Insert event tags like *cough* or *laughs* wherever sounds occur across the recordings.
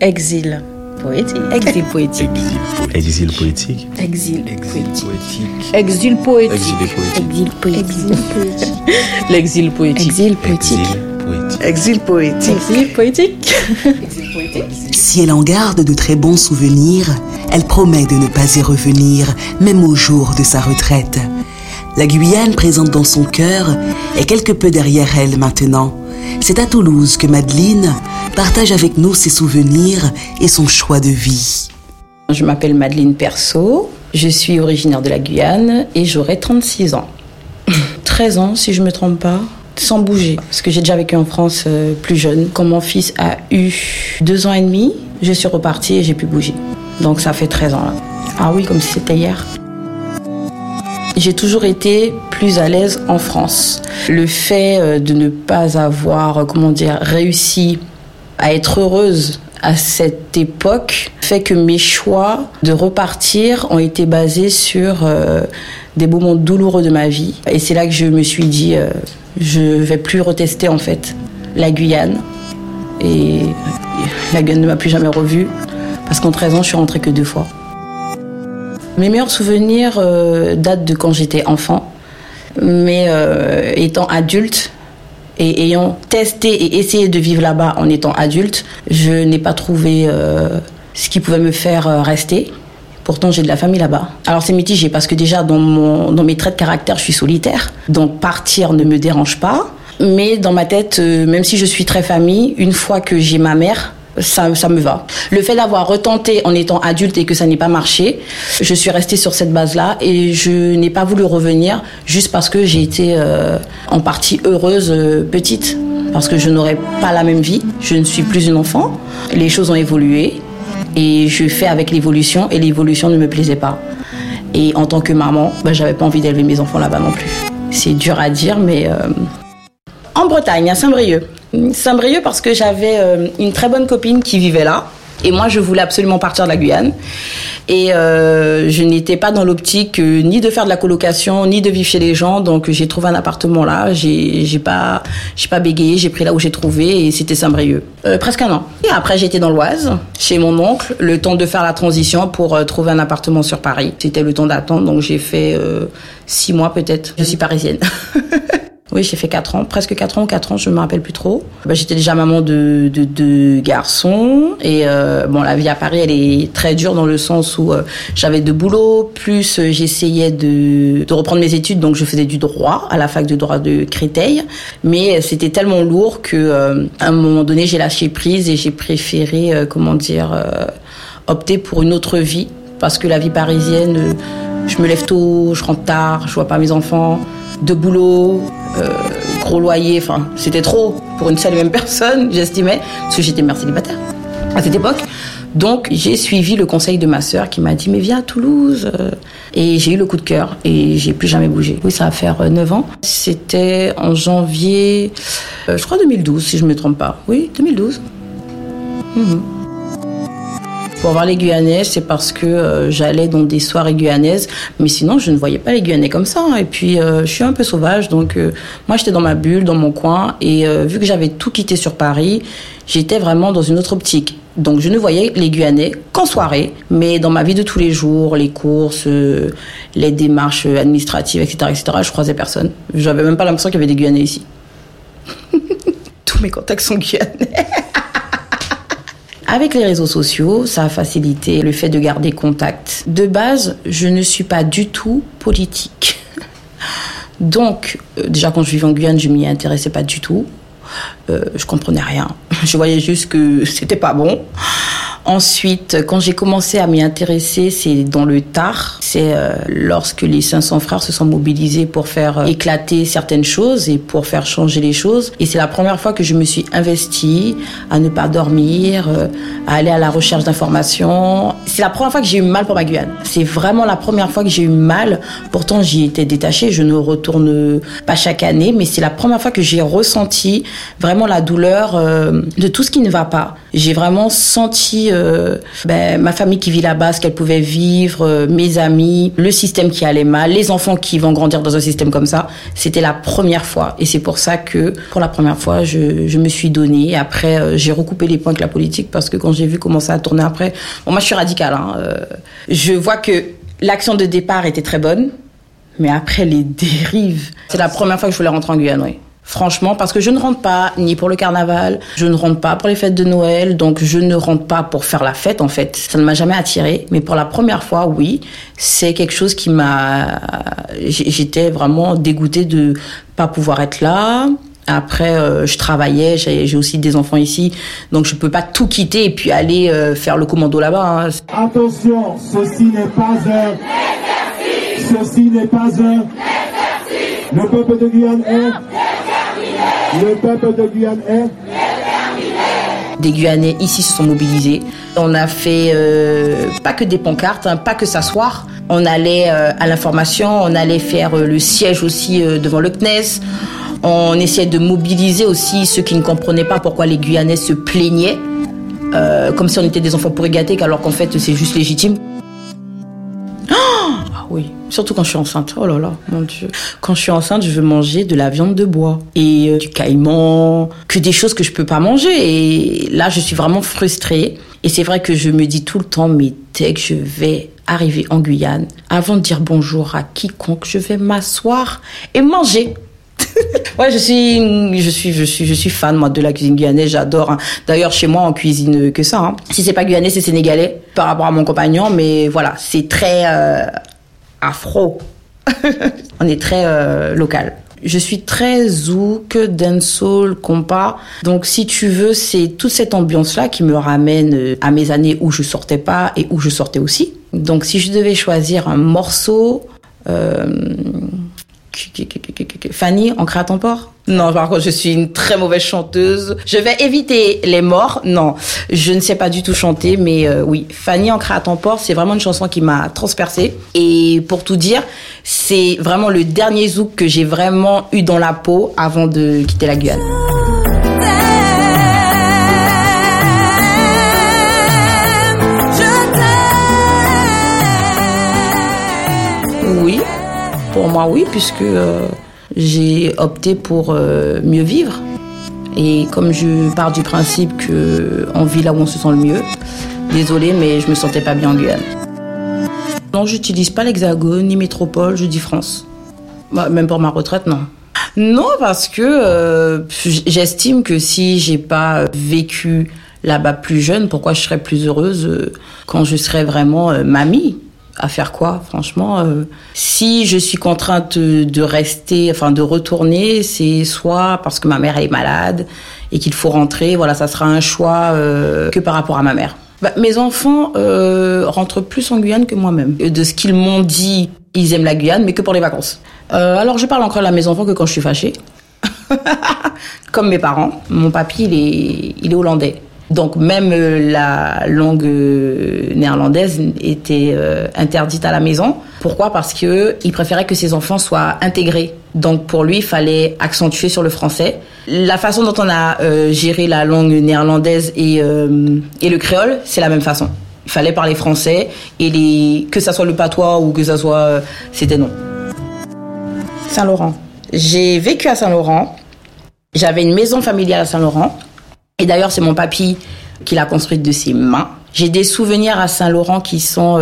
Exil poétique. Exil poétique. Exil poétique. Exil poétique. Exil poétique. Exil poétique. L'exil poétique. Exil poétique. Exil poétique. Exil poétique. Si elle en garde de très bons souvenirs, elle promet de ne pas y revenir, même au jour de sa retraite. La Guyane présente dans son cœur est quelque peu derrière elle maintenant. C'est à Toulouse que Madeleine partage avec nous ses souvenirs et son choix de vie. Je m'appelle Madeleine Perso, je suis originaire de la Guyane et j'aurai 36 ans. *laughs* 13 ans si je ne me trompe pas, sans bouger. Parce que j'ai déjà vécu en France euh, plus jeune. Quand mon fils a eu 2 ans et demi, je suis repartie et j'ai pu bouger. Donc ça fait 13 ans là. Ah oui, comme si c'était hier j'ai toujours été plus à l'aise en France. Le fait euh, de ne pas avoir, comment dire, réussi à être heureuse à cette époque fait que mes choix de repartir ont été basés sur euh, des moments douloureux de ma vie. Et c'est là que je me suis dit, je vais plus retester en fait la Guyane. Et la Guyane ne m'a plus jamais revue parce qu'en 13 ans, je suis rentrée que deux fois. Mes meilleurs souvenirs euh, datent de quand j'étais enfant, mais euh, étant adulte et ayant testé et essayé de vivre là-bas en étant adulte, je n'ai pas trouvé euh, ce qui pouvait me faire rester. Pourtant, j'ai de la famille là-bas. Alors, c'est mitigé parce que déjà, dans, mon, dans mes traits de caractère, je suis solitaire. Donc, partir ne me dérange pas. Mais dans ma tête, même si je suis très famille, une fois que j'ai ma mère, ça, me va. Le fait d'avoir retenté en étant adulte et que ça n'ait pas marché, je suis restée sur cette base-là et je n'ai pas voulu revenir juste parce que j'ai été euh, en partie heureuse euh, petite. Parce que je n'aurais pas la même vie, je ne suis plus une enfant, les choses ont évolué et je fais avec l'évolution et l'évolution ne me plaisait pas. Et en tant que maman, ben, j'avais pas envie d'élever mes enfants là-bas non plus. C'est dur à dire, mais euh, en Bretagne, à Saint-Brieuc. Saint-Brieuc parce que j'avais euh, une très bonne copine qui vivait là. Et moi, je voulais absolument partir de la Guyane. Et euh, je n'étais pas dans l'optique euh, ni de faire de la colocation, ni de vivre chez les gens. Donc, j'ai trouvé un appartement là. J'ai, pas, j'ai pas bégayé. J'ai pris là où j'ai trouvé et c'était Saint-Brieuc. presque un an. Et après, j'étais dans l'Oise, chez mon oncle, le temps de faire la transition pour trouver un appartement sur Paris. C'était le temps d'attendre. Donc, j'ai fait six mois peut-être. Je suis parisienne. *laughs* Oui, j'ai fait 4 ans, presque 4 ans ou 4 ans, je ne me rappelle plus trop. Bah, j'étais déjà maman de deux de, garçons. Et euh, bon, la vie à Paris, elle est très dure dans le sens où euh, j'avais deux boulots, plus euh, j'essayais de, de, reprendre mes études, donc je faisais du droit à la fac de droit de Créteil. Mais c'était tellement lourd que à un moment donné, j'ai lâché prise et j'ai préféré, comment dire, opter pour une autre vie. Parce que la vie parisienne, je me lève tôt, je rentre tard, je vois pas mes enfants de boulot, euh, gros loyer, enfin, c'était trop pour une seule et même personne, j'estimais, parce que j'étais mère célibataire à cette époque. Donc, j'ai suivi le conseil de ma sœur qui m'a dit, mais viens à Toulouse. Et j'ai eu le coup de cœur et j'ai plus jamais bougé. Oui, ça va faire 9 euh, ans. C'était en janvier, euh, je crois 2012, si je ne me trompe pas. Oui, 2012. Pour voir les Guyanais, c'est parce que euh, j'allais dans des soirées guyanaises, mais sinon je ne voyais pas les Guyanais comme ça. Et puis euh, je suis un peu sauvage, donc euh, moi j'étais dans ma bulle, dans mon coin, et vu que j'avais tout quitté sur Paris, j'étais vraiment dans une autre optique. Donc je ne voyais les Guyanais qu'en soirée, mais dans ma vie de tous les jours, les courses, les démarches administratives, etc., etc., je croisais personne. J'avais même pas l'impression qu'il y avait des Guyanais ici. *laughs* Tous mes contacts sont Guyanais. Avec les réseaux sociaux, ça a facilité le fait de garder contact. De base, je ne suis pas du tout politique. *laughs* Donc, euh, déjà quand je vivais en Guyane, je m'y intéressais pas du tout. Euh, je comprenais rien. *laughs* Je voyais juste que c'était pas bon. Ensuite, quand j'ai commencé à m'y intéresser, c'est dans le tard. C'est euh, lorsque les 500 frères se sont mobilisés pour faire euh, éclater certaines choses et pour faire changer les choses. Et c'est la première fois que je me suis investie à ne pas dormir, euh, à aller à la recherche d'informations. C'est la première fois que j'ai eu mal pour ma Guyane. C'est vraiment la première fois que j'ai eu mal. Pourtant, j'y étais détachée. Je ne retourne pas chaque année, mais c'est la première fois que j'ai ressenti vraiment la douleur de tout ce qui ne va pas. J'ai vraiment senti euh, ben, ma famille qui vit là-bas, ce qu'elle pouvait vivre, euh, mes amis, le système qui allait mal, les enfants qui vont grandir dans un système comme ça. C'était la première fois. Et c'est pour ça que, pour la première fois, je, me suis donnée. Après, euh, j'ai recoupé les points avec la politique parce que quand j'ai vu comment ça a tourné après, moi je suis radicale. Hein, je vois que l'action de départ était très bonne, mais après les dérives, c'est la première fois que je voulais rentrer en Guyane, oui. Franchement, parce que je ne rentre pas ni pour le carnaval, je ne rentre pas pour les fêtes de Noël, donc je ne rentre pas pour faire la fête en fait. Ça ne m'a jamais attiré, mais pour la première fois, oui, c'est quelque chose qui m'a. J'étais vraiment dégoûtée de pas pouvoir être là. Après, euh, je travaillais, j'ai aussi des enfants ici, donc je peux pas tout quitter et puis aller euh, faire le commando là-bas. hein. Attention, ceci n'est pas un. Ceci n'est pas un. Le peuple de Guyane est. Le peuple de Guyane est. Des Guyanais ici se sont mobilisés. On a fait euh, pas que des pancartes, hein, pas que s'asseoir. On allait euh, à l'information, on allait faire euh, le siège aussi euh, devant le CNES. On essayait de mobiliser aussi ceux qui ne comprenaient pas pourquoi les Guyanais se plaignaient, comme si on était des enfants pourri gâtés, alors qu'en fait c'est juste légitime. Surtout quand je suis enceinte. Oh là là, mon Dieu. Quand je suis enceinte, je veux manger de la viande de bois et euh, du caïman, que des choses que je peux pas manger. Et là, je suis vraiment frustrée. Et c'est vrai que je me dis tout le temps, mais dès que je vais arriver en Guyane, avant de dire bonjour à quiconque, je vais m'asseoir et manger. *laughs* Ouais, je suis, je suis, je suis, je suis fan moi de la cuisine guyanaise. J'adore. hein. D'ailleurs, chez moi, on cuisine que ça. hein. Si c'est pas guyanais, c'est sénégalais par rapport à mon compagnon. Mais voilà, c'est très euh, afro. *laughs* on est très euh, local. Je suis très zouk, dancehall, compas. Donc, si tu veux, c'est toute cette ambiance-là qui me ramène euh, à mes années où je sortais pas et où je sortais aussi. Donc, si je devais choisir un morceau, euh, Fanny, en ton port? Non, par contre, je suis une très mauvaise chanteuse. Je vais éviter les morts. Non, je ne sais pas du tout chanter, mais oui, Fanny, en ton port, c'est vraiment une chanson qui m'a transpercée. Et pour tout dire, c'est vraiment le dernier zouk que j'ai vraiment eu dans la peau avant de quitter la Guyane. Oui, pour moi oui, puisque euh, j'ai opté pour euh, mieux vivre. Et comme je pars du principe que on vit là où on se sent le mieux, désolée, mais je me sentais pas bien en Guyane. Non, j'utilise pas l'Hexagone ni métropole, je dis France. Bah, même pour ma retraite, non. Non, parce que euh, j'estime que si j'ai pas vécu là-bas plus jeune, pourquoi je serais plus heureuse euh, quand je serais vraiment euh, mamie à faire quoi, franchement Si je suis contrainte de, rester, enfin de retourner, c'est soit parce que ma mère est malade et qu'il faut rentrer. Voilà, ça sera un choix que par rapport à ma mère. Bah, mes enfants euh, rentrent plus en Guyane que moi-même. De ce qu'ils m'ont dit, ils aiment la Guyane, mais que pour les vacances. Euh, alors je parle encore à mes enfants que quand je suis fâchée. *laughs* Comme mes parents. Mon papy, il est, il est hollandais. Donc même euh, la langue néerlandaise était interdite à la maison. Pourquoi? Parce que il préférait que ses enfants soient intégrés. Donc pour lui, il fallait accentuer sur le français. La façon dont on a euh, géré la langue néerlandaise et, euh, et le créole, c'est la même façon. Il fallait parler français et les, que ça soit le patois ou que ça soit, euh, c'était non. Saint-Laurent. J'ai vécu à Saint-Laurent. J'avais une maison familiale à Saint-Laurent. Et d'ailleurs, c'est mon papy qui l'a construite de ses mains. J'ai des souvenirs à Saint-Laurent qui sont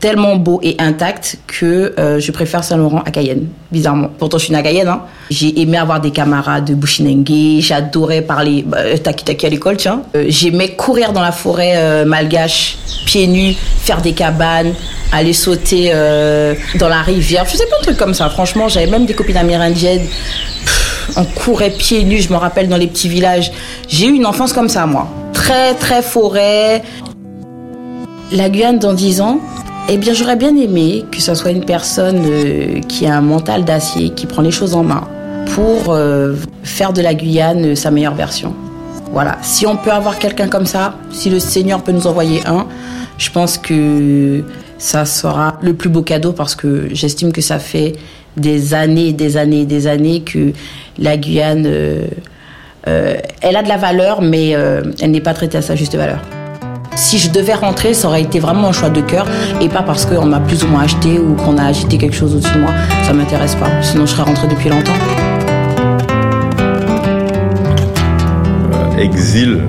tellement beaux et intacts que euh, je préfère Saint-Laurent à Cayenne, bizarrement. Pourtant, je suis née à Cayenne. Hein. J'ai aimé avoir des camarades de Bushinengue. J'adorais parler bah, taki-taki à l'école, tiens. Euh, J'aimais courir dans la forêt euh, malgache, pieds nus, faire des cabanes, aller sauter euh, dans la rivière. Je faisais plein de trucs comme ça, franchement. J'avais même des copines amérindiennes. On courait pieds nus, je me rappelle, dans les petits villages. J'ai eu une enfance comme ça, moi. Très, très forêt. La Guyane dans 10 ans, eh bien, j'aurais bien aimé que ce soit une personne euh, qui a un mental d'acier, qui prend les choses en main pour euh, faire de la Guyane euh, sa meilleure version. Voilà. Si on peut avoir quelqu'un comme ça, si le Seigneur peut nous envoyer un, je pense que ça sera le plus beau cadeau parce que j'estime que ça fait des années, des années, des années que la Guyane, elle a de la valeur, mais elle n'est pas traitée à sa juste valeur. Si je devais rentrer, ça aurait été vraiment un choix de cœur et pas parce qu'on m'a plus ou moins acheté ou qu'on a agité quelque chose au-dessus de moi. Ça m'intéresse pas. Sinon, je serais rentrée depuis longtemps. Euh, exil,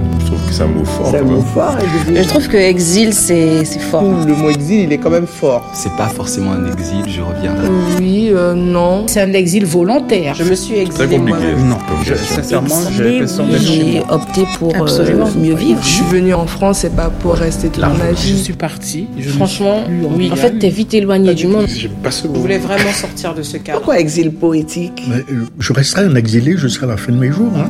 c'est un mot fort. C'est un quand mot même. fort, exil. Je trouve que exil, c'est fort. Le mot exil, il est quand même fort. C'est pas forcément un exil, je reviendrai. Oui, euh, non. C'est un exil volontaire. Je me suis Très exilée compliqué. moi-même. Non, comme je- sincèrement, j'ai oui, moi. opté pour euh, mieux vivre. Je suis venue en France, c'est pas pour rester toute ma Je vie. suis partie. Je Franchement, suis oui. En fait, t'es vite éloigné du monde. J'aime pas ce Je voulais vraiment sortir de ce cadre. Pourquoi exil poétique? Mais, euh, Je resterai un exilé jusqu'à la fin de mes jours. hein.